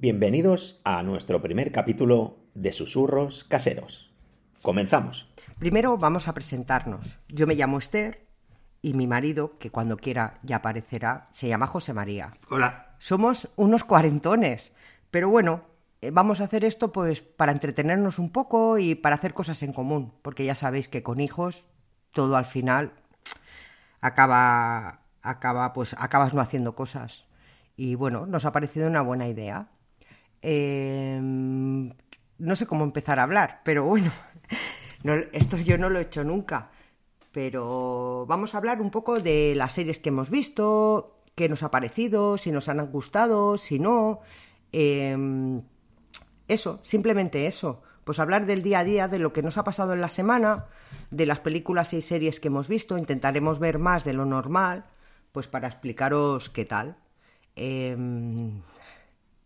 Bienvenidos a nuestro primer capítulo de Susurros Caseros. Comenzamos. Primero vamos a presentarnos. Yo me llamo Esther y mi marido, que cuando quiera ya aparecerá, se llama José María. Hola. Somos unos cuarentones, pero bueno, eh, vamos a hacer esto pues para entretenernos un poco y para hacer cosas en común, porque ya sabéis que con hijos todo al final acaba acaba pues acabas no haciendo cosas. Y bueno, nos ha parecido una buena idea. Eh, no sé cómo empezar a hablar, pero bueno, esto yo no lo he hecho nunca. Pero vamos a hablar un poco de las series que hemos visto, qué nos ha parecido, si nos han gustado, si no. Em, eso, simplemente eso. Pues hablar del día a día, de lo que nos ha pasado en la semana, de las películas y series que hemos visto. Intentaremos ver más de lo normal, pues para explicaros qué tal. Eh,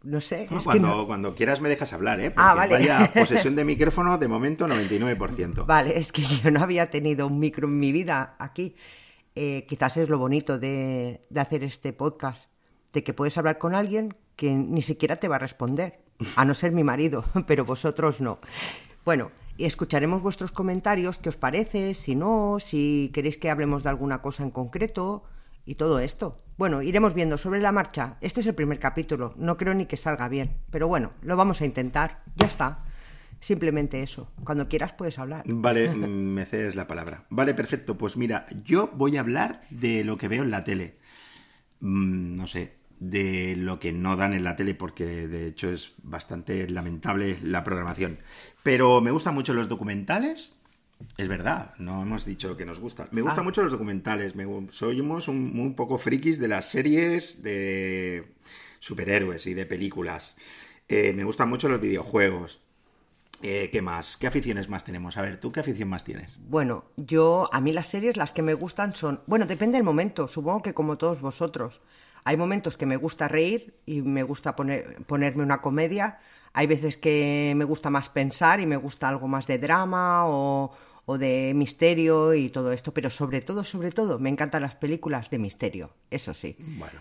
no sé. cuando, cuando quieras me dejas hablar, ¿eh? ah, vale. Vaya posesión de micrófono, de momento 99%. Vale, es que yo no había tenido un micro en mi vida aquí. Eh, quizás es lo bonito de, de hacer este podcast, de que puedes hablar con alguien que ni siquiera te va a responder, a no ser mi marido, pero vosotros no. Bueno, y escucharemos vuestros comentarios, qué os parece, si no, si queréis que hablemos de alguna cosa en concreto y todo esto. Bueno, iremos viendo sobre la marcha. Este es el primer capítulo. No creo ni que salga bien. Pero bueno, lo vamos a intentar. Ya está. Simplemente eso. Cuando quieras puedes hablar. Vale, me cedes la palabra. Vale, perfecto. Pues mira, yo voy a hablar de lo que veo en la tele. Mm, no sé, de lo que no dan en la tele porque de hecho es bastante lamentable la programación. Pero me gustan mucho los documentales es verdad, no hemos dicho que nos gusta. Me gustan ah. mucho los documentales. Me, somos un, un, poco frikis de las series de superhéroes y de películas. Eh, me gustan mucho los videojuegos. Eh, ¿Qué más? ¿Qué aficiones más tenemos? A ver, ¿tú qué afición más tienes? Bueno, yo, a mí las series, las que me gustan son. Bueno, depende del momento, supongo que como todos vosotros. Hay momentos que me gusta reír y me gusta poner, ponerme una comedia. Hay veces que me gusta más pensar y me gusta algo más de drama o, o de misterio y todo esto, pero sobre todo, sobre todo, me encantan las películas de misterio, eso sí.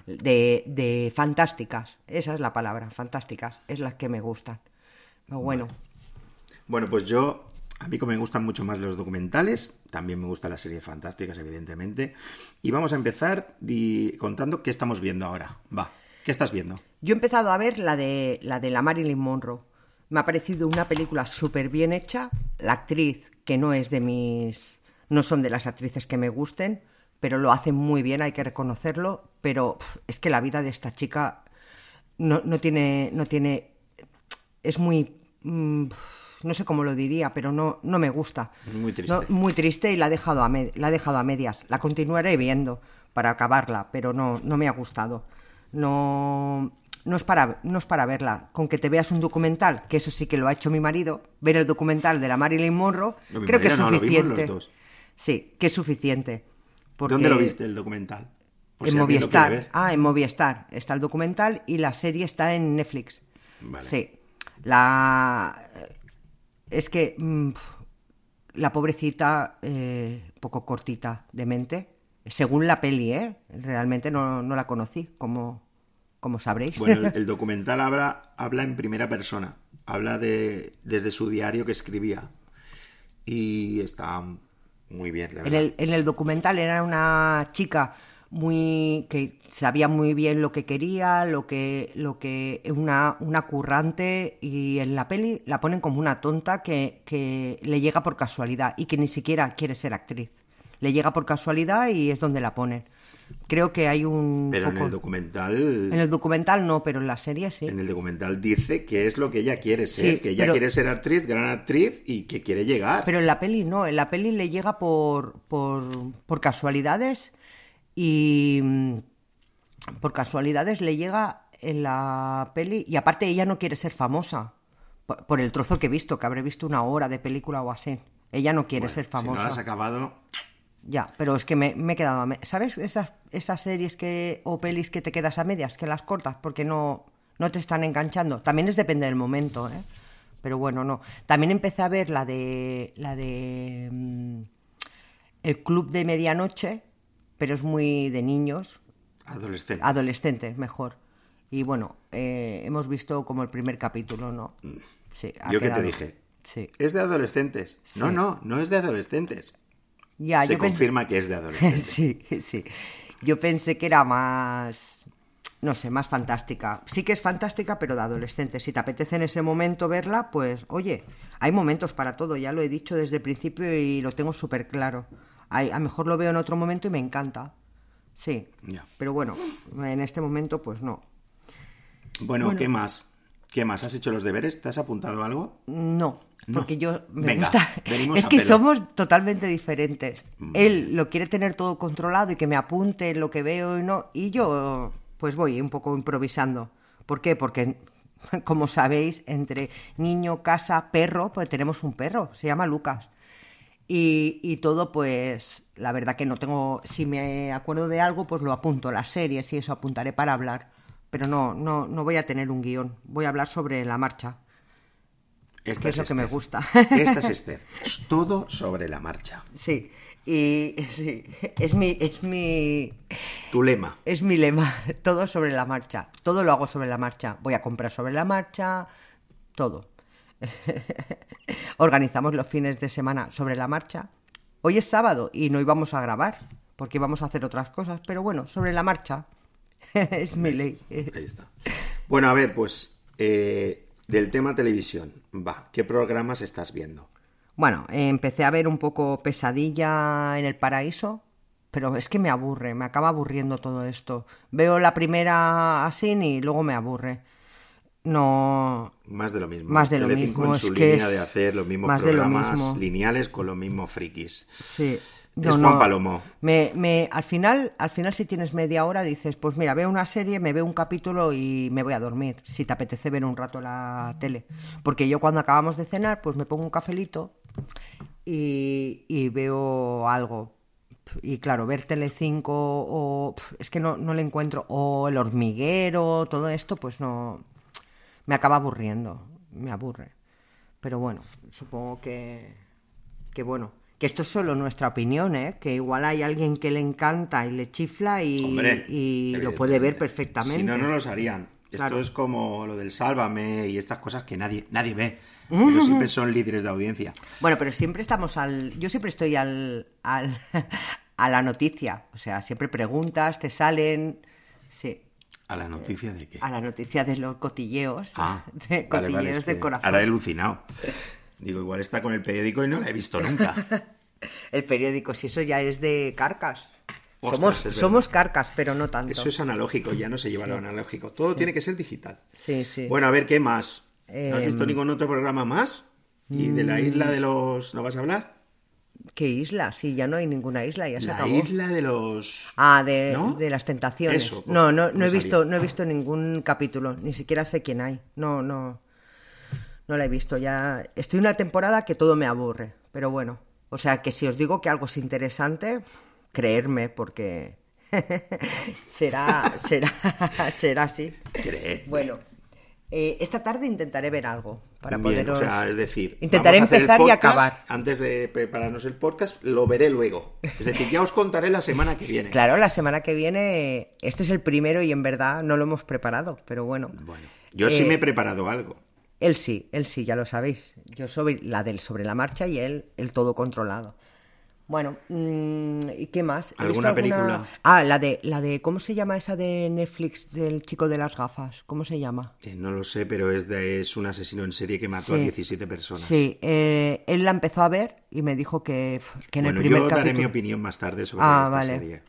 De, de fantásticas, esa es la palabra, fantásticas, es las que me gustan. bueno. Bueno, pues yo, a mí como me gustan mucho más los documentales, también me gustan las series fantásticas, evidentemente. Y vamos a empezar contando qué estamos viendo ahora. Va, ¿qué estás viendo? Yo he empezado a ver la de la, de la Marilyn Monroe. Me ha parecido una película súper bien hecha. La actriz que no es de mis. no son de las actrices que me gusten, pero lo hacen muy bien, hay que reconocerlo. Pero es que la vida de esta chica no, no tiene. no tiene. es muy. Mm, no sé cómo lo diría, pero no, no me gusta. Muy triste. muy triste y la ha, dejado a la ha dejado a medias. La continuaré viendo para acabarla, pero no, no me ha gustado. No, no es, para, no es para verla. Con que te veas un documental, que eso sí que lo ha hecho mi marido, ver el documental de la Marilyn Monroe, creo que es suficiente. Sí, que es suficiente. ¿Dónde lo viste el documental? en Movistar. Ah, en Movistar está el documental y la serie está en Netflix. Vale. Sí. La. Es que. Mm, la pobrecita, eh, poco cortita de mente. Según la peli, ¿eh? Realmente no, no la conocí como como sabréis. Bueno, el, documental habla, habla en primera persona, habla de desde su diario que escribía y está muy bien. en, el, en el documental era una chica muy que sabía muy bien lo que quería, lo que lo que una una currante y en la peli la ponen como una tonta que, que le llega por casualidad y que ni siquiera quiere ser actriz. Le llega por casualidad y es donde la ponen. Creo que hay un. Pero en el documental. En el documental no, pero en la serie sí. En el documental dice que es lo que ella quiere ser, que ella quiere ser actriz, gran actriz y que quiere llegar. Pero en la peli no, en la peli le llega por, por, por casualidades y. Mm, por casualidades le llega en la peli y aparte ella no quiere ser famosa. Por, el trozo que he visto, que habré visto una hora de película o así. Ella no quiere ser famosa. Si no has acabado. Ya, pero es que me, he quedado a medias. ¿Sabes esas, esas series que, o pelis que te quedas a medias, que las cortas porque no, no te están enganchando? También es depende del momento, ¿eh? Pero bueno, no. También empecé a ver la de. la de. Mm, el Club de Medianoche, pero es muy de niños. Adolescentes. Adolescentes, mejor. Y bueno, eh, hemos visto como el primer capítulo, ¿no? Sí, ha Yo que te quedado- dije, Sí. es de adolescentes. No, no, no es de adolescentes. Ya, Se yo confirma que es de adolescentes. sí, sí. Yo pensé que era más, no sé, más fantástica. Sí que es fantástica, pero de adolescente. Si te apetece en ese momento verla, pues oye, hay momentos para todo, ya lo he dicho desde el principio y lo tengo súper claro. Hay- a lo mejor lo veo en otro momento y me encanta. Sí, Ya. pero bueno, en este momento pues no. Bueno, Bueno. ¿qué más? ¿Qué más? ¿Has hecho los deberes? ¿Te has apuntado algo? No, No. porque yo me Venga, gusta. Es que somos totalmente diferentes. Mm. Él lo quiere tener todo controlado y que me apunte en lo que veo y no. Y yo, pues voy un poco improvisando. ¿Por qué? Porque, como sabéis, entre niño, casa, perro, pues tenemos un perro, se llama Lucas. Y, y todo, pues, la verdad que no tengo. Si me acuerdo de algo, pues lo apunto, las series y eso apuntaré para hablar. Pero no, no, no voy a tener un guion. Voy a hablar sobre la marcha. Esta Que es lo que me gusta. Esta es Esther. Es todo sobre la marcha. Sí, y sí, es mi, es mi, Tu lema. es mi lema, todo sobre la marcha, todo lo hago sobre la marcha, voy a comprar sobre la marcha, todo. Organizamos los fines de semana sobre la marcha. Hoy es sábado y no íbamos a grabar, porque íbamos a hacer otras cosas, pero bueno, sobre la marcha, es mi ley. Ahí está. Bueno, a ver, pues eh, del tema televisión. Va, ¿qué programas estás viendo? Bueno, eh, empecé a ver un poco Pesadilla en el Paraíso, pero es que me aburre, me acaba aburriendo todo esto. Veo la primera así y luego me aburre. No, Más de lo mismo. Más de lo Telecinco mismo, en su es que línea es de hacer los mismos más de lo programas mismo. lineales con los mismos frikis. sí. Es Juan Palomo. Me, me, al final, al final si tienes media hora dices, pues mira, veo una serie, me veo un capítulo y me voy a dormir. Si te apetece ver un rato la tele, porque yo cuando acabamos de cenar, pues me pongo un cafelito y, y veo algo. Y claro, ver Telecinco o es que no, no le encuentro o el hormiguero, todo esto, pues no me acaba aburriendo, me aburre. Pero bueno, supongo que que bueno, que esto es solo nuestra opinión, ¿eh? que igual hay alguien que le encanta y le chifla y, Hombre, y lo puede ver perfectamente. Si no, no los harían. Esto Claro. es como lo del Sálvame y estas cosas que nadie, nadie ve. Pero siempre son líderes de audiencia. Bueno, pero siempre estamos al. Yo siempre estoy al, al a la noticia. O sea, siempre preguntas, te salen. Sí. ¿A la noticia de qué? A la noticia de los cotilleos. Ah, de vale, cotilleos vale, que corazón. Ahora he alucinado. Digo, igual está con el periódico y no la he visto nunca. El periódico, si eso ya es de carcas. Ostras, somos, somos carcas, pero no tanto. Eso es analógico, ya no se lleva lo analógico. Todo tiene que ser digital. Sí, sí. Bueno, a ver, ¿qué más? ¿No has Em, visto ningún otro programa más? ¿Y de la isla de los... ¿No vas a hablar? ¿Qué isla? Sí, ya no hay ninguna isla, ya se La acabó. isla de los... Ah, de, ¿No? de las tentaciones. Eso, pues, no, no, no he visto, no he visto ningún capítulo, ni siquiera sé quién hay. No, no, no la he visto. Ya estoy en una temporada que todo me aburre, pero bueno, o sea que si os digo que algo es interesante, creerme, porque será, será, será así. Bueno, eh, esta tarde intentaré ver algo para Bien, poderos. o sea, es decir, intentaré empezar y acabar. Antes de prepararnos el podcast, lo veré luego. Es decir, ya os contaré la semana que viene. Claro, la semana que viene, este es el primero y en verdad no lo hemos preparado, pero bueno. Bueno, yo sí Eh, me he preparado algo. Él sí, él sí, ya lo sabéis. Yo soy la del sobre la marcha y él el todo controlado. Bueno, mm, ¿y qué más? ¿He visto ¿Alguna película? Ah, la de, la de, ¿cómo se llama esa de Netflix del chico de las gafas? ¿Cómo se llama? Eh, no lo sé, pero es, de, es un asesino en serie que mató a Sí. 17 personas. Sí, eh, él la empezó a ver y me dijo que, que en bueno, el primer yo daré capítulo... mi opinión más tarde sobre Ah, esta vale. serie.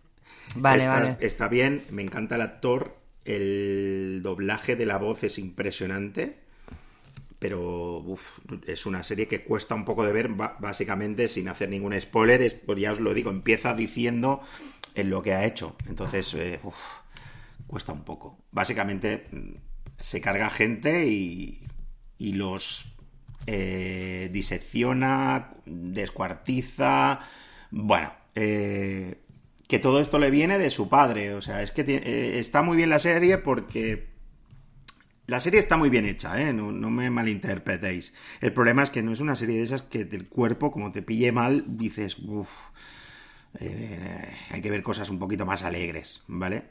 Vale, está, vale. está bien, me encanta el actor, el doblaje de la voz es impresionante, pero uf, es una serie que cuesta un poco de ver, básicamente sin hacer ningún spoiler, es, pues ya os lo digo, empieza diciendo en lo que ha hecho, entonces eh, cuesta un poco. Básicamente mm, se carga gente y, y los eh, disecciona, descuartiza, bueno, eh, que todo esto le viene de su padre, o sea, es que eh, está muy bien la serie porque la serie está muy bien hecha, ¿eh? no, no me malinterpretéis. El problema es que no es una serie de esas que del cuerpo, como te pille mal, dices, uff, hay que ver cosas un poquito más alegres, ¿vale?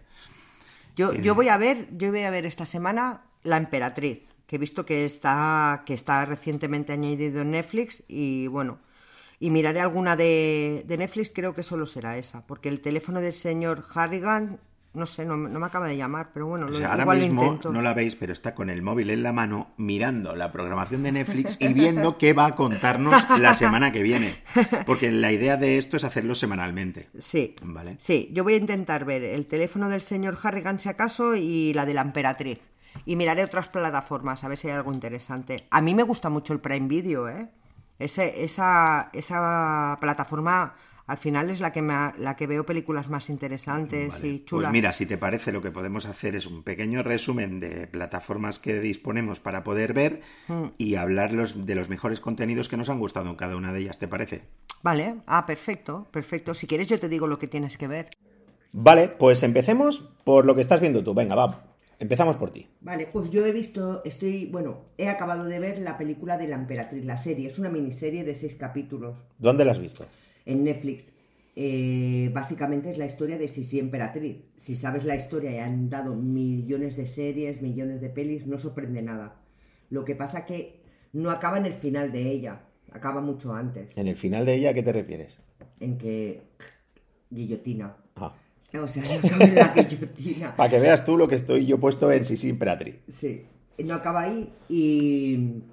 Yo Yo, Eh, yo voy a ver, yo voy a ver esta semana La Emperatriz, que he visto que está, que está recientemente añadido en Netflix y bueno, y miraré alguna de, de Netflix, creo que solo será esa, porque el teléfono del señor Harrigan, no sé, no, no me acaba de llamar, pero bueno, O lo, sea, ahora mismo intento. no la veis, pero está con el móvil en la mano mirando la programación de Netflix y viendo qué va a contarnos la semana que viene. Porque la idea de esto es hacerlo semanalmente. Sí, Vale. sí, yo voy a intentar ver el teléfono del señor Harrigan si acaso y la de la Emperatriz. Y miraré otras plataformas a ver si hay algo interesante. A mí me gusta mucho el Prime Video, ¿eh? Ese, esa, esa plataforma al final es la que, me ha- la que veo películas más interesantes Vale. y chulas. Pues mira, si te parece, lo que podemos hacer es un pequeño resumen de plataformas que disponemos para poder ver Mm. y hablar los- de los mejores contenidos que nos han gustado en cada una de ellas, ¿te parece? Vale, ah, perfecto, perfecto. Si quieres yo te digo lo que tienes que ver. Vale, pues empecemos por lo que estás viendo tú. Venga, va. Empezamos por ti. Vale, pues yo he visto, estoy, bueno, he acabado de ver la película de la Emperatriz, la serie. Es una miniserie de seis capítulos. ¿Dónde la has visto? En Netflix. Eh, básicamente es la historia de Sisi Emperatriz. Si sabes la historia y han dado millones de series, millones de pelis, no sorprende nada. Lo que pasa que no acaba en el final de ella, acaba mucho antes, En el final de ella, ¿a qué te refieres? en que guillotina. Ah. O sea, no acaba en la guillotina. Para que veas tú lo que estoy yo puesto en Sisi Imperatriz. Sí, no acaba ahí y,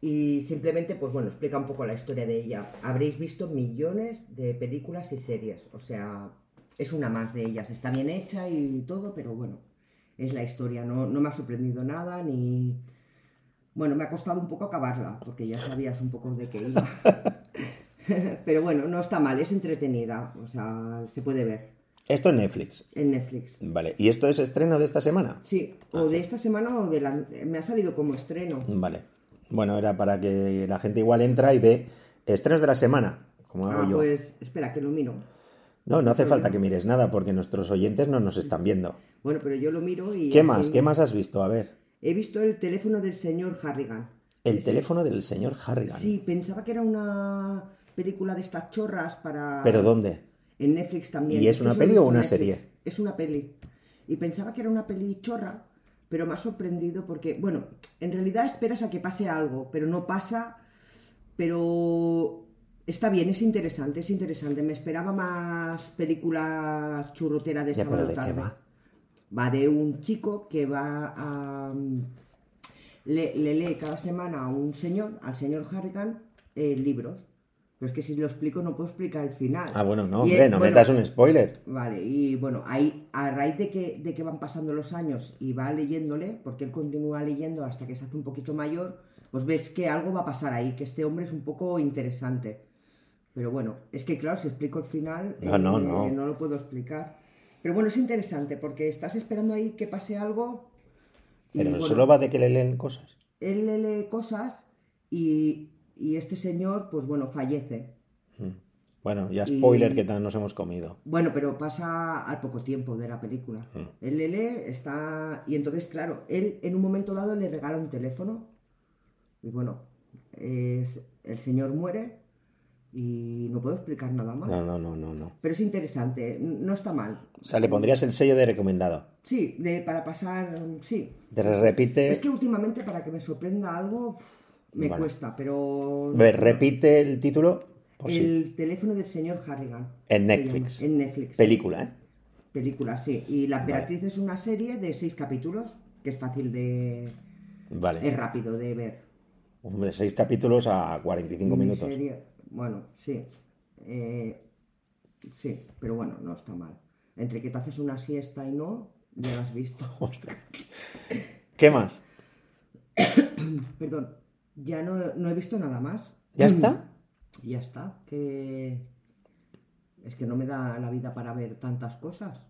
y simplemente, pues bueno, explica un poco la historia de ella. Habréis visto millones de películas y series, o sea, es una más de ellas. Está bien hecha y todo, pero bueno, es la historia. No, no me ha sorprendido nada ni... Bueno, me ha costado un poco acabarla, porque ya sabías un poco de qué iba. pero bueno, no está mal, es entretenida, o sea, se puede ver Esto en Netflix. en Netflix. Vale. ¿Y esto es estreno de esta semana? Sí, o de esta semana o de la... Me ha salido como estreno. Vale. Bueno, era para que la gente igual entra y ve estrenos de la semana, como hago Ah, yo. pues espera, que lo miro. No, no hace falta que mires nada porque nuestros oyentes no nos están viendo. Bueno, pero yo lo miro y... ¿Qué más? ¿Qué más has visto? A ver. He visto el teléfono del señor Harrigan. El teléfono del señor Harrigan. Sí, pensaba que era una película de estas chorras para... ¿Pero dónde? En Netflix también. ¿Y es una Eso peli o una Netflix. serie? Es una peli. Y pensaba que era una peli chorra, pero me ha sorprendido porque, bueno, en realidad esperas a que pase algo, pero no pasa, pero está bien, es interesante, es interesante. Me esperaba más películas churrotera de Ya, sábado pero ¿de qué tarde. va? Va de un chico que va a... Le, le lee cada semana a un señor, al señor Harrigan, eh, libros. Pero es que si lo explico no puedo explicar el final. Ah, bueno, no, hombre, no bueno, metas un spoiler. Vale, y bueno, ahí a raíz de que, de que van pasando los años y va leyéndole, porque él continúa leyendo hasta que se hace un poquito mayor, pues ves que algo va a pasar ahí, que este hombre es un poco interesante. Pero bueno, es que claro, si explico el final, No, no, eh, no. no lo puedo explicar. Pero bueno, es interesante porque estás esperando ahí que pase algo. Pero bueno, solo va de que le leen cosas. Él le lee cosas y, y este señor, pues bueno, fallece. Mm. Bueno, ya Y- spoiler que tal nos hemos comido. Bueno, pero pasa al poco tiempo de la película. Mm. Él le lee, está... Y entonces, claro, él en un momento dado le regala un teléfono. Y bueno, es- el señor muere y no puedo explicar nada más. No, no, no, no, no. Pero es interesante, no está mal. O sea, le pondrías el sello de recomendado. Sí, de, para pasar, sí. Te repite. Es que últimamente para que me sorprenda algo me Vale. cuesta, pero... A ver, repite el título. Por el teléfono del señor Harrigan. En Netflix. En Netflix. Película, ¿eh? Película, sí. Y La Vale. Emperatriz es una serie de seis capítulos, que es fácil de... Vale. Es rápido de ver. Hombre, seis capítulos a 45 minutos. Miniserie, Bueno, sí. Eh, sí, pero bueno, no está mal. Entre que te haces una siesta y no, ya lo has visto. Ostras. ¿Qué más? Perdón, ya no, no he visto nada más. ¿Ya está? Ya está, que es que no me da la vida para ver tantas cosas.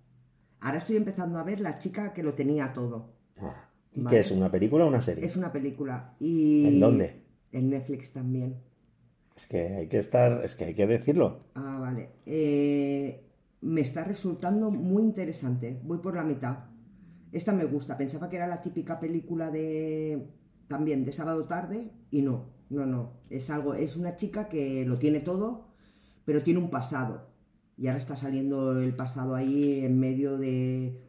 Ahora estoy empezando a ver La chica que lo tenía todo. Ah, ¿Y Vale. qué es? ¿Una película o una serie? Es una película y ¿En dónde? En Netflix también. Es que hay que estar, es que hay que decirlo. Ah, vale. Eh, me está resultando muy interesante. Voy por la mitad. Esta me gusta. Pensaba que era la típica película de también de sábado tarde y no, no, no. Es algo, es una chica que lo tiene todo, pero tiene un pasado. Y ahora está saliendo el pasado ahí en medio de,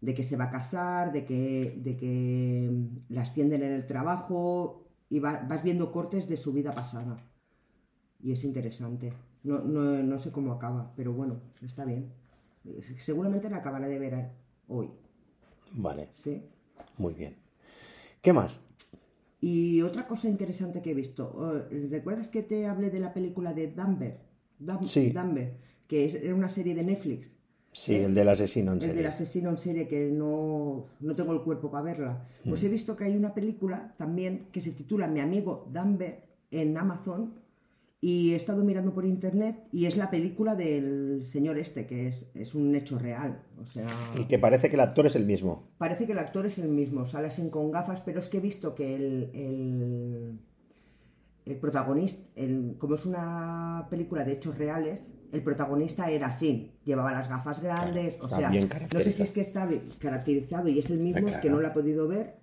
de que se va a casar, de que, de que la extienden en el trabajo y vas viendo cortes de su vida pasada. Y es interesante. No, no, no sé cómo acaba, pero bueno, está bien. Seguramente la acabaré de ver hoy. Vale. Sí. Muy bien. ¿Qué más? Y otra cosa interesante que he visto. ¿Recuerdas que te hablé de la película de Dumber? sí. Dumber, que es una serie de Netflix. Sí, el del asesino en serie. El del asesino en serie, que no, no tengo el cuerpo para verla. Pues mm. he visto que hay una película también que se titula Mi amigo Dumber en Amazon y he estado mirando por internet y es la película del señor este, que es, es, un hecho real. O sea, y que parece que el actor es el mismo. Parece que el actor es el mismo, sale así con gafas, pero es que he visto que el, el, el protagonista, como es una película de hechos reales, el protagonista era así, llevaba las gafas grandes, o sea, no sé si es que está caracterizado y es el mismo, que no lo ha podido ver,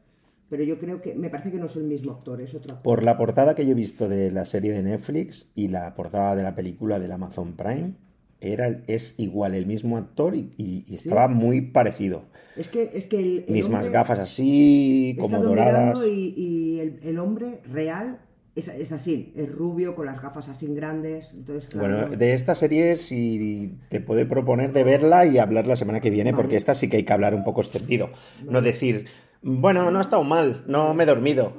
pero yo creo que me parece que no es el mismo actor, es otro Por la portada que yo he visto de la serie de Netflix y la portada de la película del Amazon Prime, era, es igual el mismo actor y, estaba muy parecido. Es que, es que el, Mismas gafas así, como doradas. Y, y el, el, hombre real es, es, así, es rubio, con las gafas así grandes. Entonces, bueno, de esta serie si te puede proponer de verla y hablar la semana que viene, porque esta sí que hay que hablar un poco extendido. No decir bueno, no ha estado mal, no me he dormido.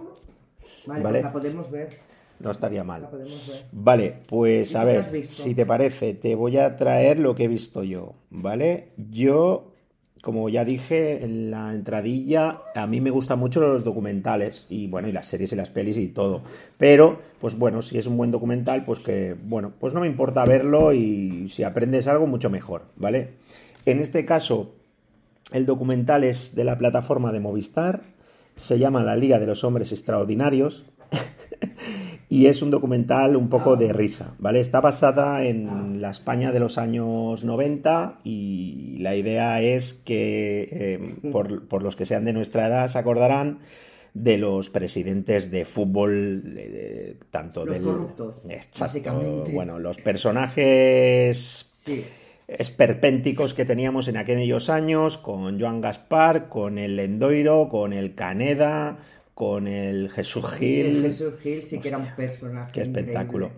Vale, Pues la podemos ver. No estaría mal. Vale, pues a ver, si te parece, te voy a traer lo que he visto yo, ¿vale? Yo, como ya dije en la entradilla, a mí me gustan mucho los documentales y bueno, y las series y las pelis y todo. Pero, pues bueno, si es un buen documental, pues que, bueno, pues no me importa verlo y si aprendes algo, mucho mejor, ¿vale? En este caso, el documental es de la plataforma de Movistar, se llama La Liga de los Hombres Extraordinarios y es un documental un poco de risa, ¿vale? Está basada en la España de los años 90 y la idea es que, eh, por, los que sean de nuestra edad, se acordarán de los presidentes de fútbol, eh, tanto los del... Corruptos, Bueno, los personajes esperpénticos que teníamos en aquellos años, con Joan Gaspar, con el Lendoiro, con el Caneda, con el Jesús Gil. El Jesús Gil sí que era un personaje. Qué espectáculo.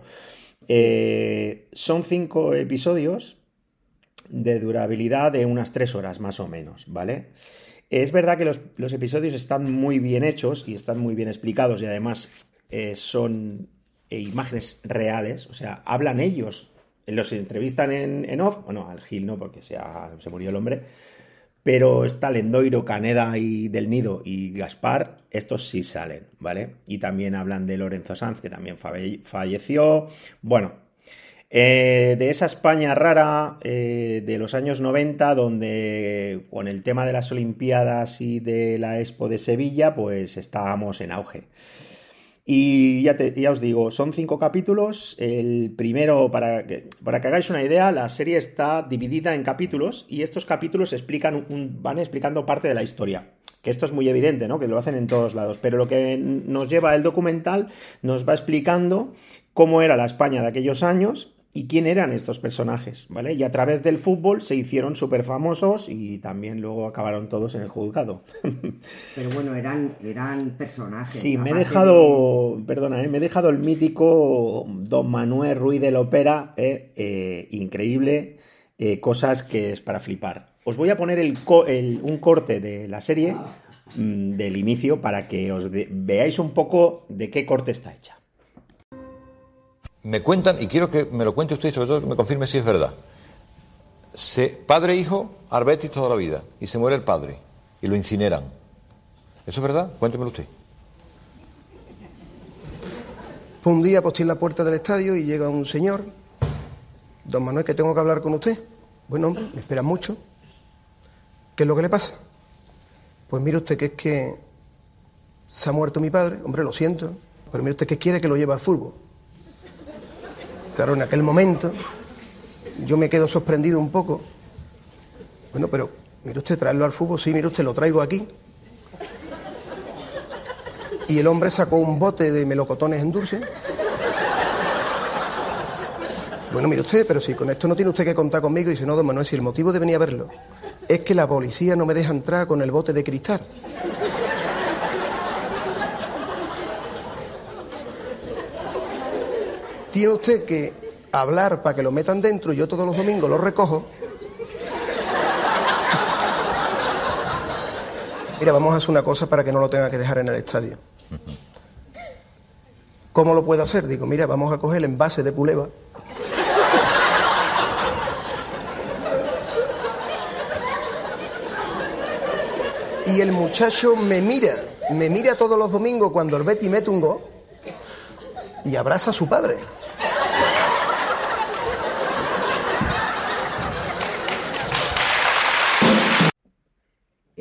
Eh, son cinco episodios de durabilidad de unas tres horas más o menos, ¿vale? Es verdad que los, episodios están muy bien hechos y están muy bien explicados y además eh, son eh, imágenes reales, o sea, hablan ellos los entrevistan en, off, bueno, al Gil no, porque se, se murió el hombre, pero está Lendoiro, Caneda y Del Nido y Gaspar, estos sí salen, ¿vale? Y también hablan de Lorenzo Sanz, que también falleció. Bueno, eh, de esa España rara eh, de los años 90, donde con el tema de las Olimpiadas y de la Expo de Sevilla, pues estábamos en auge. Y ya, ya os digo, son cinco capítulos. El primero, para que, para que hagáis una idea, la serie está dividida en capítulos y estos capítulos explican van explicando parte de la historia. Que esto es muy evidente, ¿no? Que lo hacen en todos lados. Pero lo que nos lleva el documental nos va explicando cómo era la España de aquellos años y quién eran estos personajes, ¿vale? Y a través del fútbol se hicieron súper famosos y también luego acabaron todos en el juzgado. Pero bueno, eran, eran personajes. Sí, me he dejado, perdona, ¿eh? me he dejado el mítico Don Manuel Ruiz de la Ópera, ¿eh? Eh, increíble, cosas que es para flipar. Os voy a poner el, un corte de la serie mm, del inicio para que os veáis un poco de qué corte está hecha me cuentan, y quiero que me lo cuente usted y sobre todo que me confirme si es verdad. Se, padre e hijo, Arbetis toda la vida, y se muere el padre, y lo incineran. ¿Eso es verdad? Cuéntemelo usted. Un día, posté en la puerta del estadio y llega un señor. Don Manuel, que tengo que hablar con usted. Bueno, hombre, me espera mucho. ¿Qué es lo que le pasa? Pues mire usted que es que se ha muerto mi padre. Hombre, lo siento. Pero mire usted que quiere que lo lleve al fútbol. Claro, en aquel momento yo me quedo sorprendido un poco. Bueno, pero mire usted, traerlo al fútbol, sí, mire usted, lo traigo aquí. Y el hombre sacó un bote de melocotones en dulce. Bueno, mire usted, pero si con esto no tiene usted que contar conmigo, y si no, don Manuel, si el motivo de venir a verlo es que la policía no me deja entrar con el bote de cristal. Tiene usted que hablar para que lo metan dentro y yo todos los domingos lo recojo. Mira, vamos a hacer una cosa para que no lo tenga que dejar en el estadio. ¿Cómo lo puedo hacer? Digo, mira, vamos a coger el envase de puleva. Y el muchacho me mira, me mira todos los domingos cuando el Betty mete un gol y abraza a su padre.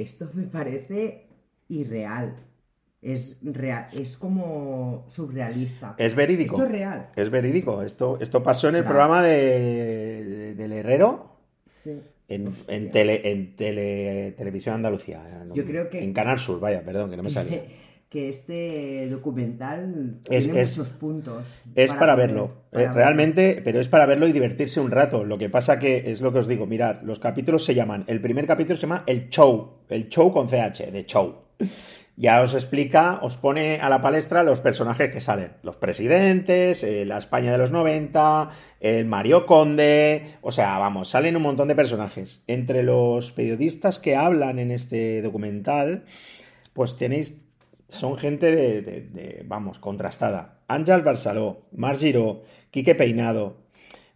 Esto me parece irreal. Es real, es como surrealista. Es verídico. Esto es real. Es verídico. Esto, esto pasó en el Claro. programa de, de- del Herrero Sí. en, en, tele, en tele- televisión Andalucía. Yo creo que- En Canal Sur, vaya, perdón, que no me salía. Que este documental Es- tiene es- muchos puntos. Es para, verlo, para eh, verlo. realmente, pero es para verlo y divertirse un rato. Lo que pasa que es lo que os digo, mirad, los capítulos se llaman, el primer capítulo se llama El Show, el Show con CH, de Show. Ya os explica, os pone a la palestra los personajes que salen, los presidentes, eh, la España de los 90, el Mario Conde, o sea, vamos, salen un montón de personajes. Entre los periodistas que hablan en este documental, pues tenéis son gente de, de- de, vamos, contrastada. Ángel Barceló, Marc Giró, Quique Peinado,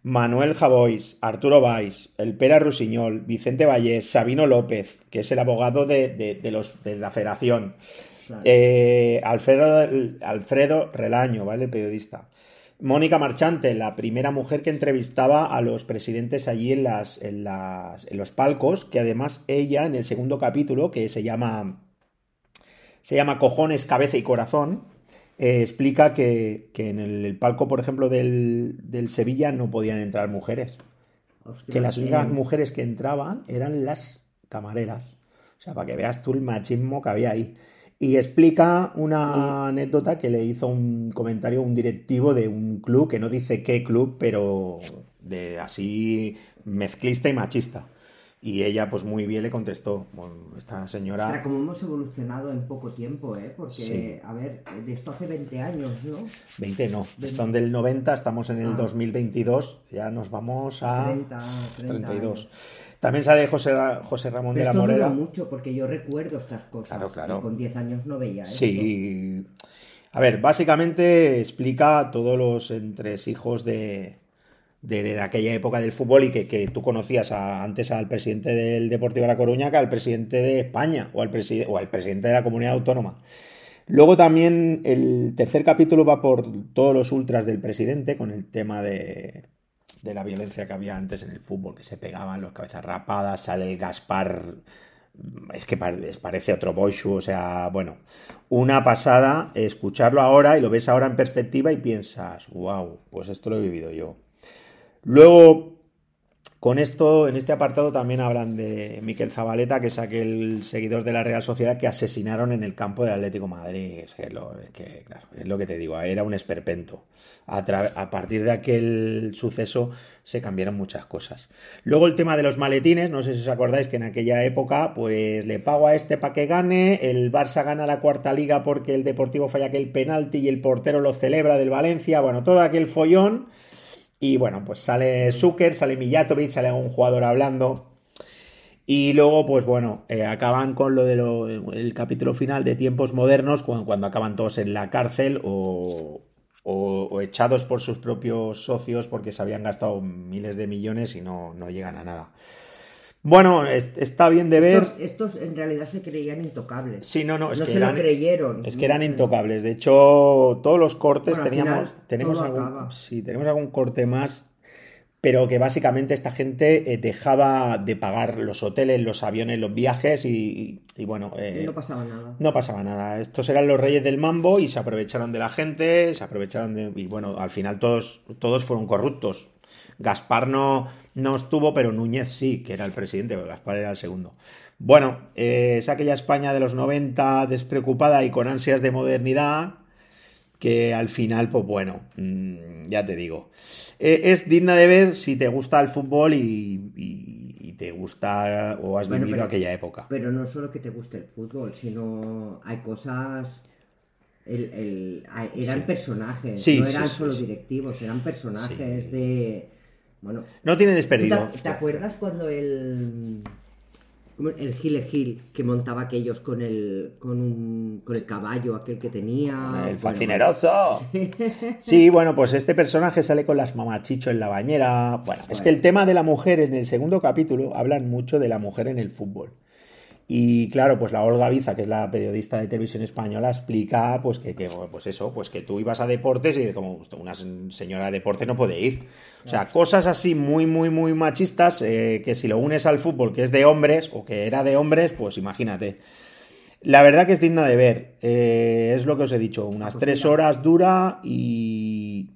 Manuel Javois, Arturo Valls, el Pera Rusiñol, Vicente Vallés, Sabino López, que es el abogado de, de- los, de la federación, Claro. eh, Alfredo, Alfredo Relaño, ¿vale? El periodista. Mónica Marchante, la primera mujer que entrevistaba a los presidentes allí en, las, en, las, en los palcos, que además ella en el segundo capítulo, que se llama se llama Cojones, Cabeza y Corazón, eh, explica que, que en el, palco, por ejemplo, del, del Sevilla no podían entrar mujeres. Hostia, Que las únicas mujeres que entraban eran las camareras. O sea, para que veas tú el machismo que había ahí. Y explica una anécdota que le hizo un comentario un directivo de un club, que no dice qué club, pero de así mezclista y machista. Y ella, pues muy bien le contestó. Bueno, esta señora. Ostras, como hemos evolucionado en poco tiempo, ¿eh? Porque, Sí. a ver, de esto hace 20 años, ¿no? 20 no, son del 90, estamos en el Ah. 2022, ya nos vamos a 30, 30 32. años. También sale José, José Ramón de Pero la esto duró Morera. mucho, porque yo recuerdo estas cosas. Claro, claro. y con 10 años no veía esto. Sí. A ver, básicamente explica todos los entresijos de, de aquella época del fútbol y que, que tú conocías a- antes al presidente del Deportivo de La Coruña que al presidente de España o al, preside- o al presidente de la comunidad autónoma. Luego también el tercer capítulo va por todos los ultras del presidente con el tema de, de la violencia que había antes en el fútbol, que se pegaban los cabezas rapadas, sale el Gaspar, es que pare- parece otro Boishu, o sea, bueno, una pasada escucharlo ahora y lo ves ahora en perspectiva y piensas, wow, pues esto lo he vivido yo. Luego, con esto, en este apartado también hablan de Miquel Zabaleta, que es aquel seguidor de la Real Sociedad que asesinaron en el campo del Atlético Madrid. Es que, lo, que, claro, es lo que te digo, era un esperpento. A, a partir de aquel suceso se cambiaron muchas cosas. Luego el tema de los maletines, no sé si os acordáis que en aquella época, pues le pago a este para que gane, el Barça gana la cuarta liga porque el Deportivo falla aquel penalti y el portero lo celebra del Valencia, bueno, todo aquel follón. Y bueno, pues sale Zucker, sale Mijatovic, sale un jugador hablando. Y luego, pues bueno, eh, acaban con lo del capítulo final de tiempos modernos, cuando, cuando acaban todos en la cárcel o, o- o echados por sus propios socios porque se habían gastado miles de millones y no, no llegan a nada. Bueno, es- está bien de ver. Estos, estos en realidad se creían intocables. Sí, no, no, es no que se eran, lo creyeron. Es que eran intocables. De hecho, todos los cortes Bueno, teníamos, final, tenemos algún, acaba. sí, tenemos algún corte más, pero que básicamente esta gente eh, dejaba de pagar los hoteles, los aviones, los viajes y, y bueno, eh, No pasaba nada. no pasaba nada. Estos eran los reyes del mambo y se aprovecharon de la gente, se aprovecharon de... Y bueno, al final todos, todos fueron corruptos. Gaspar no, no estuvo, pero Núñez sí, que era el presidente, pero Gaspar era el segundo. Bueno, eh, es aquella España de los 90 despreocupada y con ansias de modernidad que al final, pues bueno, mm, ya te digo. Eh, es digna de ver si te gusta el fútbol y, y- y te gusta o has Bueno, vivido pero- aquella época. Pero no solo que te guste el fútbol, sino hay cosas... el- eran Sí. personajes, Sí, no eran sí, solo directivos, eran personajes de... Bueno, No tiene ¿tú desperdido. ¿Te, te acuerdas cuando el... El Gile Gil que montaba aquellos con el con un con el caballo aquel que tenía El fascineroso. Sí, bueno, pues este personaje sale con las mamachicho en la bañera. Bueno, es que el tema de la mujer en el segundo capítulo hablan mucho de la mujer en el fútbol. Y claro, pues la Olga Biza, que es la periodista de televisión española, explica pues que, que, pues eso, pues que tú ibas a deportes y como una señora de deporte no puede ir. O sea, cosas así muy, muy, muy machistas eh, que si lo unes al fútbol, que es de hombres o que era de hombres, pues imagínate. La verdad que es digna de ver. Eh, es lo que os he dicho, unas tres horas dura y,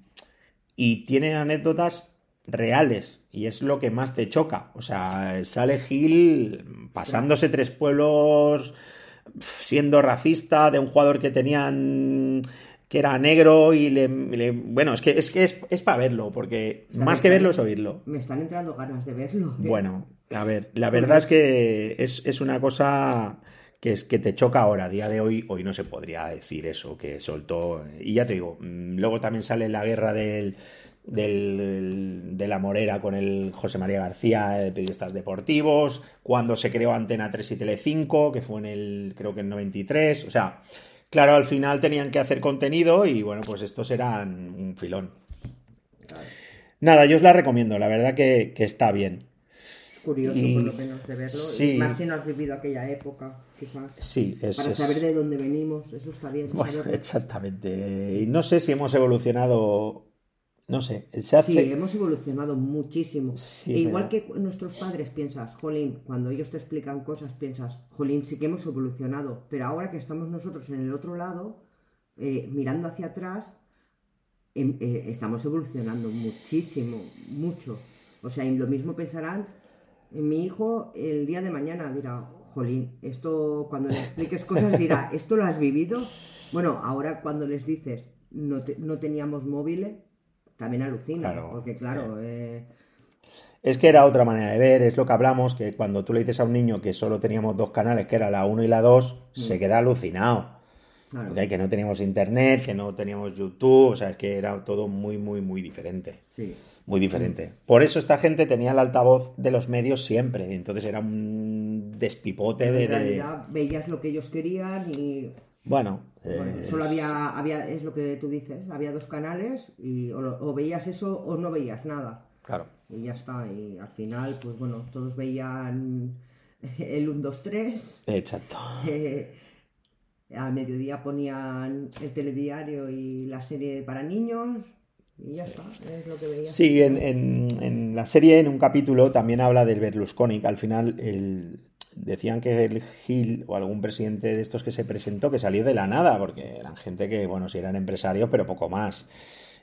y tienen anécdotas reales. Y es lo que más te choca. O sea, sale Gil pasándose tres pueblos, siendo racista de un jugador que tenían que era negro y le, le- bueno, es que es que es, es para verlo, porque más que verlo es oírlo. me están entrando ganas de verlo ¿eh? Bueno, a ver, la verdad es que es, es una cosa que es que te choca ahora, a día de hoy, hoy no se podría decir eso, que soltó. Y ya te digo, mm, luego también sale la guerra del, del- de la Morera con el José María García de periodistas deportivos, cuando se creó Antena 3 y Telecinco, que fue en el, creo que en 93, o sea, claro, al final tenían que hacer contenido y bueno, pues estos eran un filón. Nada, yo os la recomiendo, la verdad que, que está bien. curioso Y- por lo menos de verlo sí. y más si no has vivido aquella época quizás Sí, es, para es- saber de dónde venimos eso está bien Bueno, exactamente. Y no sé si hemos evolucionado. No sé, se hace. Sí, hemos evolucionado muchísimo. Sí, E igual pero- que nuestros padres piensas, jolín, cuando ellos te explican cosas piensas, jolín, sí que hemos evolucionado. Pero ahora que estamos nosotros en el otro lado, eh, mirando hacia atrás, em- eh, estamos evolucionando muchísimo, mucho. O sea, y lo mismo pensarán, eh, mi hijo el día de mañana dirá, jolín, esto cuando le expliques cosas dirá, ¿esto lo has vivido? Bueno, ahora cuando les dices, no, te- no teníamos móviles, también alucina, Claro, porque claro, eh, Es que era otra manera de ver, es lo que hablamos, que cuando tú le dices a un niño que solo teníamos dos canales, que era la 1 y la 2, se queda alucinado. claro, Porque que no teníamos internet, que no teníamos YouTube, o sea, es que era todo muy, muy, muy diferente. sí. Muy diferente. Por eso esta gente tenía el altavoz de los medios siempre. Entonces era un despipote de. En realidad veías lo que ellos querían y Bueno, bueno, solo había, había, es lo que tú dices, había dos canales y o, lo- o veías eso o no veías nada. Claro. Y ya está, y al final, pues bueno, todos veían el 1, 2, 3. Exacto. Eh, al mediodía ponían el telediario y la serie para niños y ya está, es lo que veía. Sí, en, en- en la serie, en un capítulo, también habla del Berlusconi, que al final el- decían que el Gil o algún presidente de estos que se presentó, que salió de la nada, porque eran gente que, bueno, sí eran empresarios, pero poco más.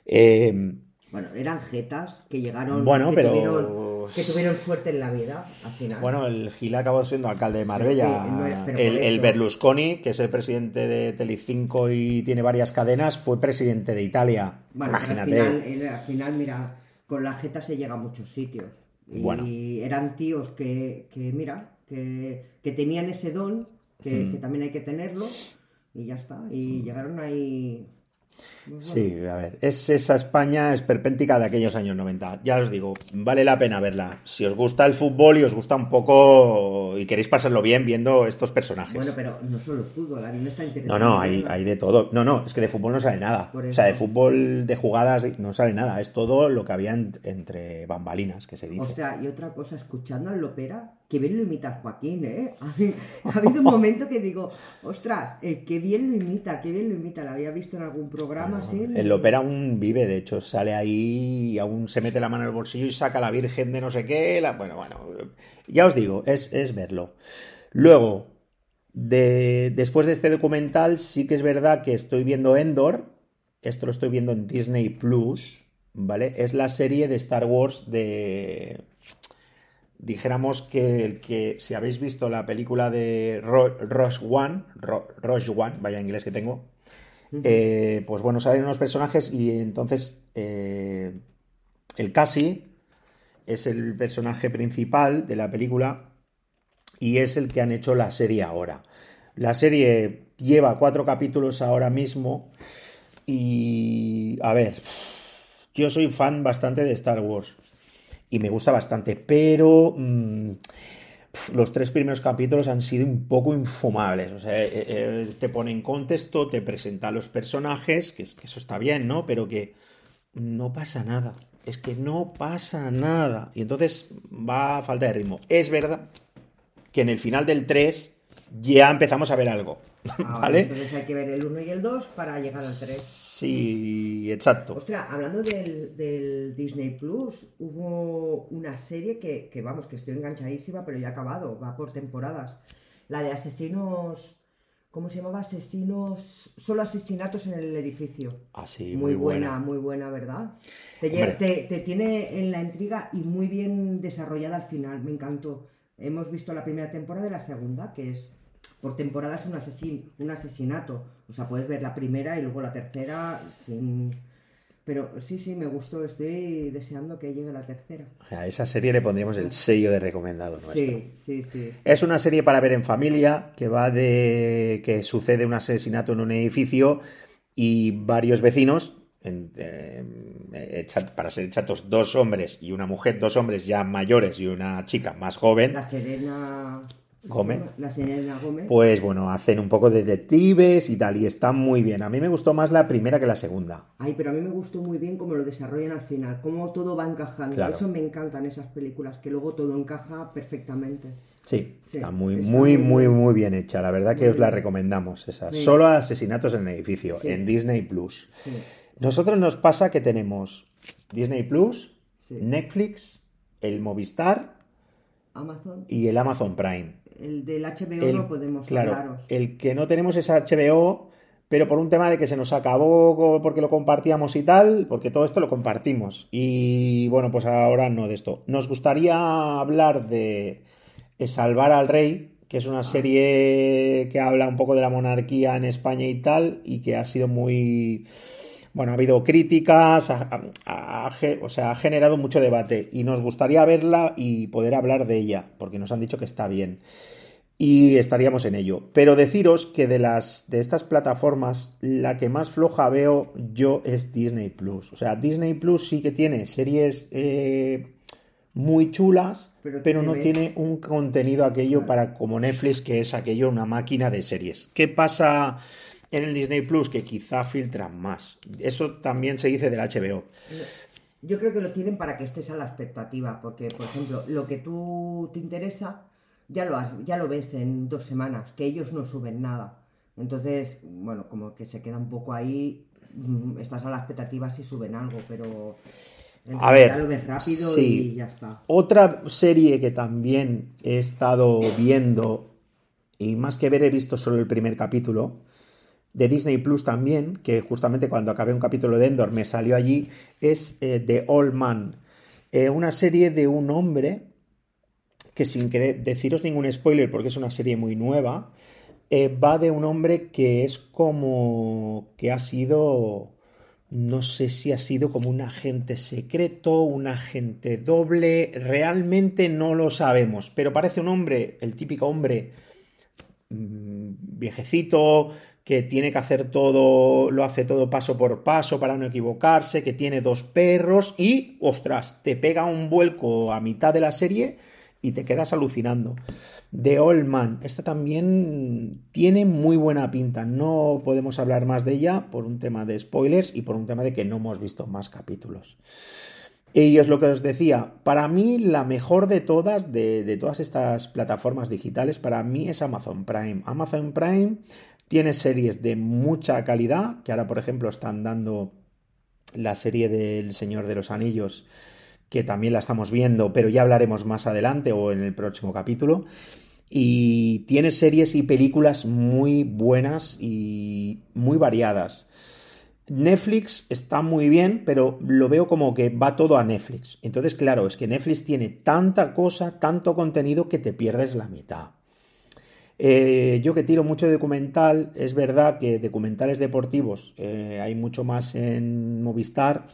Eh, Bueno, eran jetas que llegaron, Bueno, que, pero- tuvieron, que tuvieron suerte en la vida al final. bueno, el Gil acabó siendo alcalde de Marbella. Sí, no el, Berlusconi, que es el presidente de Telecinco y tiene varias cadenas, fue presidente de Italia. Bueno, Imagínate. Al final, el- al final, mira, con la jeta se llega a muchos sitios. Y Bueno. eran tíos que, que, mira, que, que tenían ese don, que, Hmm. que también hay que tenerlo, y ya está. Y llegaron ahí. Sí, a ver, es esa España esperpéntica de aquellos años 90. Ya os digo, vale la pena verla. Si os gusta el fútbol y os gusta un poco y queréis pasarlo bien viendo estos personajes. Bueno, pero no solo fútbol, a mí me está no, interesando. no, hay, hay de todo. No, no, es que de fútbol no sale nada. O sea, de fútbol, de jugadas, no sale nada. Es todo lo que había en- entre bambalinas, que se dice. Ostras, y otra cosa, escuchando al Lopera, que bien lo imita Joaquín, ¿eh? Ha, ha habido un momento que digo, ostras, eh, qué bien lo imita, qué bien lo imita. ¿La había visto en algún programa así? El Opera aún vive, de hecho, sale ahí y aún se mete la mano en el bolsillo y saca la Virgen de no sé qué. la- Bueno, bueno, ya os digo, es, es verlo. Luego, de, después de este documental, sí que es verdad que estoy viendo Endor. Esto lo estoy viendo en Disney Plus, ¿vale? Es la serie de Star Wars de. Dijéramos que el que, si habéis visto la película de Ro- Rogue One, Ro- One, vaya inglés que tengo, eh, pues bueno, salen unos personajes y entonces eh, el Casi es el personaje principal de la película y es el que han hecho la serie ahora. La serie lleva cuatro capítulos ahora mismo y a ver, yo soy fan bastante de Star Wars y me gusta bastante, pero mmm, los tres primeros capítulos han sido un poco infumables. O sea, eh, eh, te pone en contexto, te presenta a los personajes, que, que eso está bien, ¿no? Pero que no pasa nada. Es que no pasa nada. Y entonces va a falta de ritmo. Es verdad que en el final del 3 ya empezamos a ver algo. Ah, ¿Vale? Entonces hay que ver el 1 y el 2 para llegar al 3. Sí, exacto. Ostras, hablando del, del Disney Plus, hubo una serie que, que, vamos, que estoy enganchadísima, pero ya ha acabado, va por temporadas. La de asesinos. ¿Cómo se llamaba? Asesinos. Solo asesinatos en el edificio. Ah, sí, muy, muy buena, buena. muy buena, ¿verdad? Te, tiene en la intriga y muy bien desarrollada al final, me encantó. Hemos visto la primera temporada y la segunda, que es por temporada es un, asesin- un asesinato. O sea, puedes ver la primera y luego la tercera sin... Pero sí, sí, me gustó. Estoy deseando que llegue la tercera. A esa serie le pondríamos el sello de recomendado nuestro. Sí, sí, sí. Es una serie para ver en familia que va de que sucede un asesinato en un edificio y varios vecinos, en- eh, para ser chatos, dos hombres y una mujer, dos hombres ya mayores y una chica más joven, La Serena... Gómez. La Serena Gómez. pues bueno, hacen un poco de detectives y tal, y está muy bien. A mí me gustó más la primera que la segunda. Ay, pero a mí me gustó muy bien cómo lo desarrollan al final, cómo todo va encajando. Claro. Eso me encantan esas películas, que luego todo encaja perfectamente. Sí, Sí, está muy, está muy, muy muy, bien. hecha. La verdad que os la recomendamos. Esa. Sí. Solo asesinatos en el edificio, Sí. en Disney Plus. Nosotros nos pasa que tenemos Disney Plus. Netflix, el Movistar Amazon, y el Amazon Prime. El del HBO El- no podemos claro, hablaros. el que no tenemos es HBO, pero por un tema de que se nos acabó porque lo compartíamos y tal, porque todo esto lo compartimos. Y bueno, pues ahora no de esto. Nos gustaría hablar de Salvar al Rey, que es una serie que habla un poco de la monarquía en España y tal, y que ha sido muy... Bueno, ha habido críticas, ha- ha- ha ge- o sea, ha generado mucho debate y nos gustaría verla y poder hablar de ella, porque nos han dicho que está bien y estaríamos en ello. Pero deciros que de las de estas plataformas, la que más floja veo yo es Disney Plus. O sea, Disney Plus sí que tiene series eh, muy chulas, Pero no ves- tiene un contenido aquello para como Netflix, que es aquello una máquina de series. ¿Qué pasa en el Disney Plus? Que quizá filtran más. Eso también se dice del HBO. Yo creo que lo tienen para que estés a la expectativa, porque, por ejemplo, lo que tú te interesa, ya lo, has, ya lo ves en dos semanas, que ellos no suben nada. Entonces, bueno, como que se queda un poco ahí, mm, estás a la expectativa si suben algo, pero A ver, lo ves rápido sí. y ya está. Otra serie que también he estado viendo, y más que ver he visto solo el primer capítulo, de Disney Plus también, que justamente cuando acabé un capítulo de Endor me salió allí, es eh, The Old Man. Eh, una serie de un hombre que sin querer deciros ningún spoiler porque es una serie muy nueva, eh, va de un hombre que es como que ha sido, no sé si ha sido como un agente secreto, un agente doble, realmente no lo sabemos, pero parece un hombre, el típico hombre mm, viejecito, que tiene que hacer todo, lo hace todo paso por paso para no equivocarse, que tiene dos perros y, ostras, te pega un vuelco a mitad de la serie y te quedas alucinando. The Old Man, esta también tiene muy buena pinta, no podemos hablar más de ella por un tema de spoilers y por un tema de que no hemos visto más capítulos. Y es lo que os decía, para mí la mejor de todas, de, de todas estas plataformas digitales, para mí es Amazon Prime. Amazon Prime tiene series de mucha calidad, que ahora por ejemplo están dando la serie del Señor de los Anillos, que también la estamos viendo, pero ya hablaremos más adelante o en el próximo capítulo. Y tiene series y películas muy buenas y muy variadas. Netflix está muy bien, pero lo veo como que va todo a Netflix. Entonces, claro, es que Netflix tiene tanta cosa, tanto contenido que te pierdes la mitad. Eh, yo que tiro mucho de documental, es verdad que documentales deportivos eh, hay mucho más en Movistar,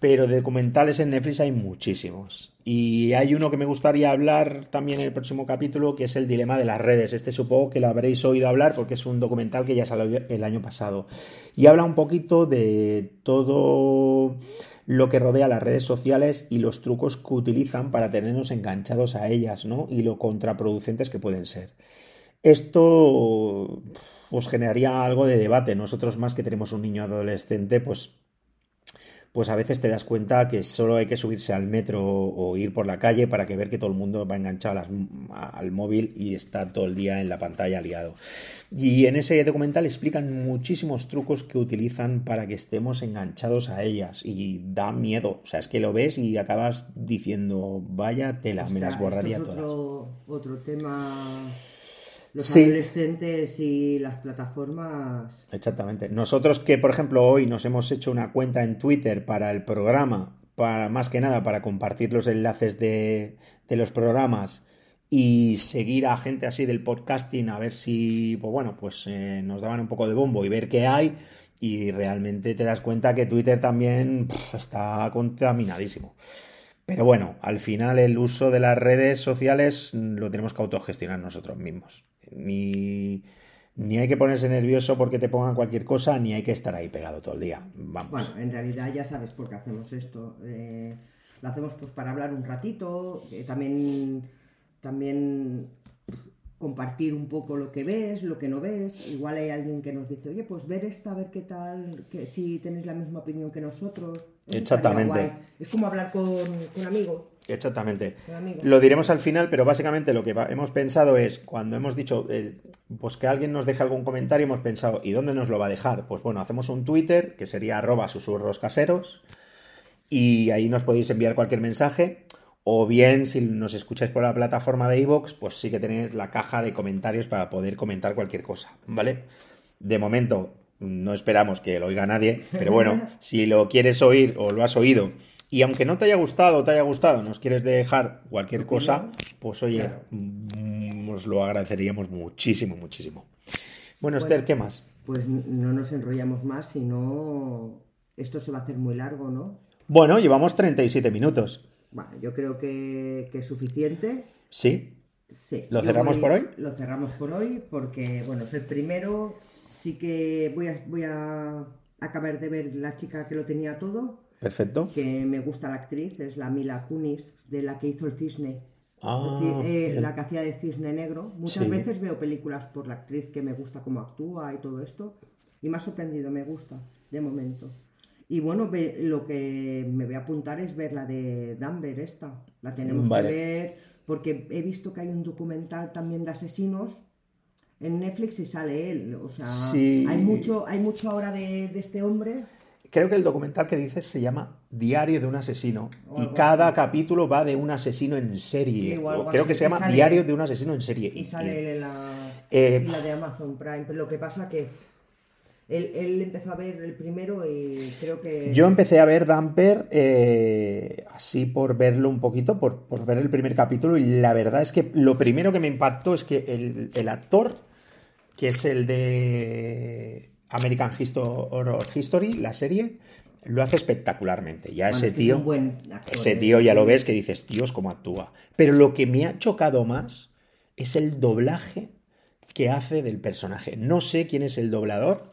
pero documentales en Netflix hay muchísimos. Y hay uno que me gustaría hablar también en el próximo capítulo, que es el dilema de las redes. Este supongo que lo habréis oído hablar porque es un documental que ya salió el año pasado. Y habla un poquito de todo lo que rodea las redes sociales y los trucos que utilizan para tenernos enganchados a ellas, ¿no? Y lo contraproducentes que pueden ser. Esto os generaría algo de debate. Nosotros más que tenemos un niño adolescente, pues pues a veces te das cuenta que solo hay que subirse al metro o ir por la calle para que ver que todo el mundo va enganchado al móvil y está todo el día en la pantalla liado. Y en ese documental explican muchísimos trucos que utilizan para que estemos enganchados a ellas y da miedo. O sea, es que lo ves y acabas diciendo, vaya tela, me las borraría todas. Otro tema los sí. adolescentes y las plataformas. Exactamente. Nosotros que, por ejemplo, hoy nos hemos hecho una cuenta en Twitter para el programa, para más que nada para compartir los enlaces de, de los programas y seguir a gente así del podcasting a ver si, pues bueno, pues eh, nos daban un poco de bombo y ver qué hay y realmente te das cuenta que Twitter también está contaminadísimo. Pero bueno, al final el uso de las redes sociales lo tenemos que autogestionar nosotros mismos ni, ni hay que ponerse nervioso porque te pongan cualquier cosa, ni hay que estar ahí pegado todo el día. Vamos. Bueno, en realidad ya sabes por qué hacemos esto. Eh, lo hacemos pues para hablar un ratito, eh, también, también compartir un poco lo que ves, lo que no ves. Igual hay alguien que nos dice, oye, pues ver esta, a ver qué tal, que si tenéis la misma opinión que nosotros. Exactamente. Es como hablar con, con amigos. Exactamente. Lo diremos al final, pero básicamente lo que hemos pensado es, cuando hemos dicho, eh, pues que alguien nos deje algún comentario, hemos pensado, ¿y dónde nos lo va a dejar? Pues bueno, hacemos un Twitter, que sería arroba susurros caseros, y ahí nos podéis enviar cualquier mensaje, o bien si nos escucháis por la plataforma de iVoox, pues sí que tenéis la caja de comentarios para poder comentar cualquier cosa, ¿vale? De momento, no esperamos que lo oiga nadie, pero bueno, si lo quieres oír o lo has oído y aunque no te haya gustado o te haya gustado, nos quieres dejar cualquier cosa, pues oye, mm, os lo agradeceríamos muchísimo, muchísimo. Bueno, Esther, ¿qué más? Pues no nos enrollamos más, sino esto se va a hacer muy largo, ¿no? Bueno, llevamos 37 minutos. Bueno, yo creo que, es suficiente. ¿Sí? Sí. ¿Lo cerramos por hoy? Lo cerramos por hoy porque, bueno, es el primero. Sí que voy a, voy a acabar de ver la chica que lo tenía todo Perfecto. Que me gusta la actriz, es la Mila Kunis, de la que hizo el cisne. Ah, eh, la que hacía de cisne negro. Muchas veces veo películas por la actriz que me gusta cómo actúa y todo esto. Y me ha sorprendido, me gusta, de momento. Y bueno, lo que me voy a apuntar es ver la de Danver, esta. La tenemos que ver porque he visto que hay un documental también de asesinos en Netflix y sale él. O sea, hay mucho, hay mucho ahora de, de este hombre creo que el documental que dices se llama Diario de un asesino y cada capítulo va de un asesino en serie. creo que se llama Diario de un asesino en serie. Y sale la, eh, la de Amazon Prime. Pero lo que pasa que él, empezó a ver el primero y creo que... Yo empecé a ver Damper eh, así por verlo un poquito, por, por, ver el primer capítulo y la verdad es que lo primero que me impactó es que el, el actor, que es el de American Horror History, la serie, lo hace espectacularmente. Ya ese tío, ese tío ya lo ves que dices, Dios, cómo actúa. Pero lo que me ha chocado más es el doblaje que hace del personaje. No sé quién es el doblador,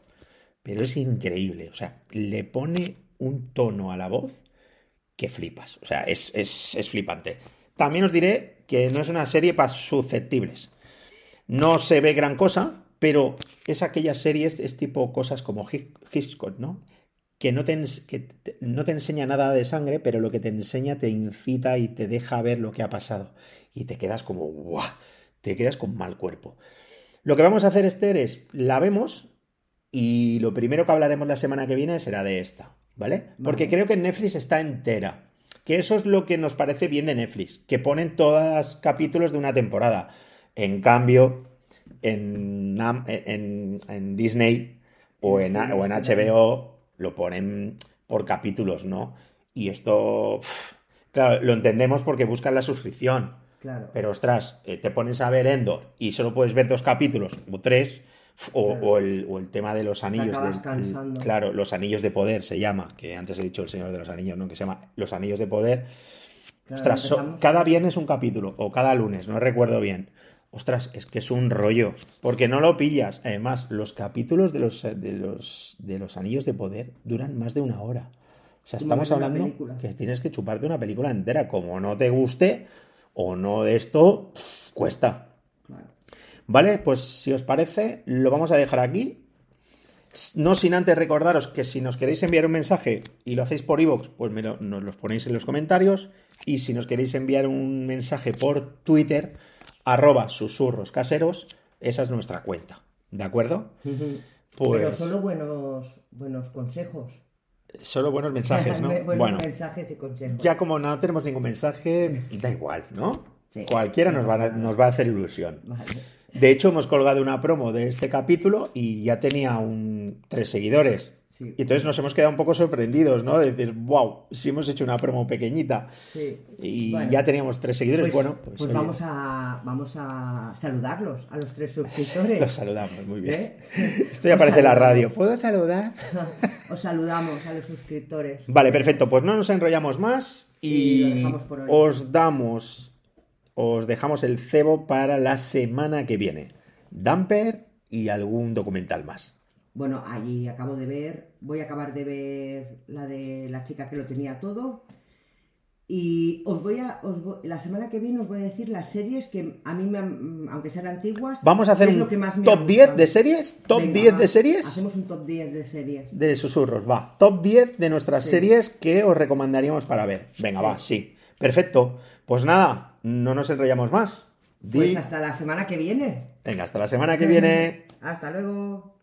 pero es increíble. O sea, le pone un tono a la voz que flipas. O sea, es, es flipante. También os diré que no es una serie para susceptibles. No se ve gran cosa, pero es aquellas series, es tipo cosas como Hitchcock, ¿no? Que no, te, no te enseña nada de sangre, pero lo que te enseña te incita y te deja ver lo que ha pasado. Y te quedas como, ¡guau! Te quedas con mal cuerpo. Lo que vamos a hacer, Esther, es la vemos y lo primero que hablaremos la semana que viene será de esta, ¿vale? Porque creo que Netflix está entera. Que eso es lo que nos parece bien de Netflix, que ponen todos los capítulos de una temporada. En cambio, en, en, Disney o en, o en HBO lo ponen por capítulos, ¿no? Y esto, claro, lo entendemos porque buscan la suscripción. Claro. Pero ostras, eh, te pones a ver Endor y solo puedes ver dos capítulos o tres, O, o el, o el tema de los anillos. cansando. claro, los anillos de poder se llama, que antes he dicho el Señor de los Anillos, ¿no? Que se llama Los Anillos de Poder. Claro, Ostras, so- cada viernes un capítulo, o cada lunes, no recuerdo bien. Ostras, es que es un rollo, porque no lo pillas. Además, los capítulos de los, de los, de los Anillos de Poder duran más de una hora. O sea, estamos hablando que tienes que chuparte una película entera. Como no te guste o no de esto, pff, cuesta. Vale, pues si os parece, lo vamos a dejar aquí. No sin antes recordaros que si nos queréis enviar un mensaje y lo hacéis por iVoox, pues me lo- nos los ponéis en los comentarios. Y si nos queréis enviar un mensaje por Twitter, arroba susurros caseros, esa es nuestra cuenta. ¿De acuerdo? Pero Pues solo buenos, buenos consejos. solo buenos mensajes, ¿no? buenos Bueno, mensajes y consejos. ya como no tenemos ningún mensaje, da igual, ¿no? Sí. Cualquiera nos va, a, nos va a hacer ilusión. Vale. De hecho, hemos colgado una promo de este capítulo y ya tenía un tres seguidores. Sí. Y entonces nos hemos quedado un poco sorprendidos, ¿no? De decir, wow, si hemos hecho una promo pequeññita Sí. y Bueno. ya teníamos tres seguidores, Pues, bueno, pues, pues vamos, a, vamos a saludarlos, a los tres suscriptores. los saludamos, muy bien. ¿Eh? Esto ya Os parece la radio. ¿Puedo saludar? Os saludamos a los suscriptores. Vale, perfecto. Pues no nos enrollamos más Y os damos, os dejamos el cebo para la semana que viene. Damper y algún documental más. Bueno, allí acabo de ver, voy a acabar de ver la de la chica que lo tenía todo. Y os voy a, os voy- la semana que viene os voy a decir las series que a mí, me han- aunque sean antiguas, Vamos a hacer un lo que más top ha 10 gustado. de series. Top Venga, 10 va, de series. Hacemos un top 10 de series. De susurros, va. Top 10 de nuestras Sí. series que os recomendaríamos para ver. Venga, Sí. va, sí. Perfecto. Pues nada, no nos enrollamos más. Di- Pues hasta la semana que viene. Venga, hasta la semana que viene. Hasta luego.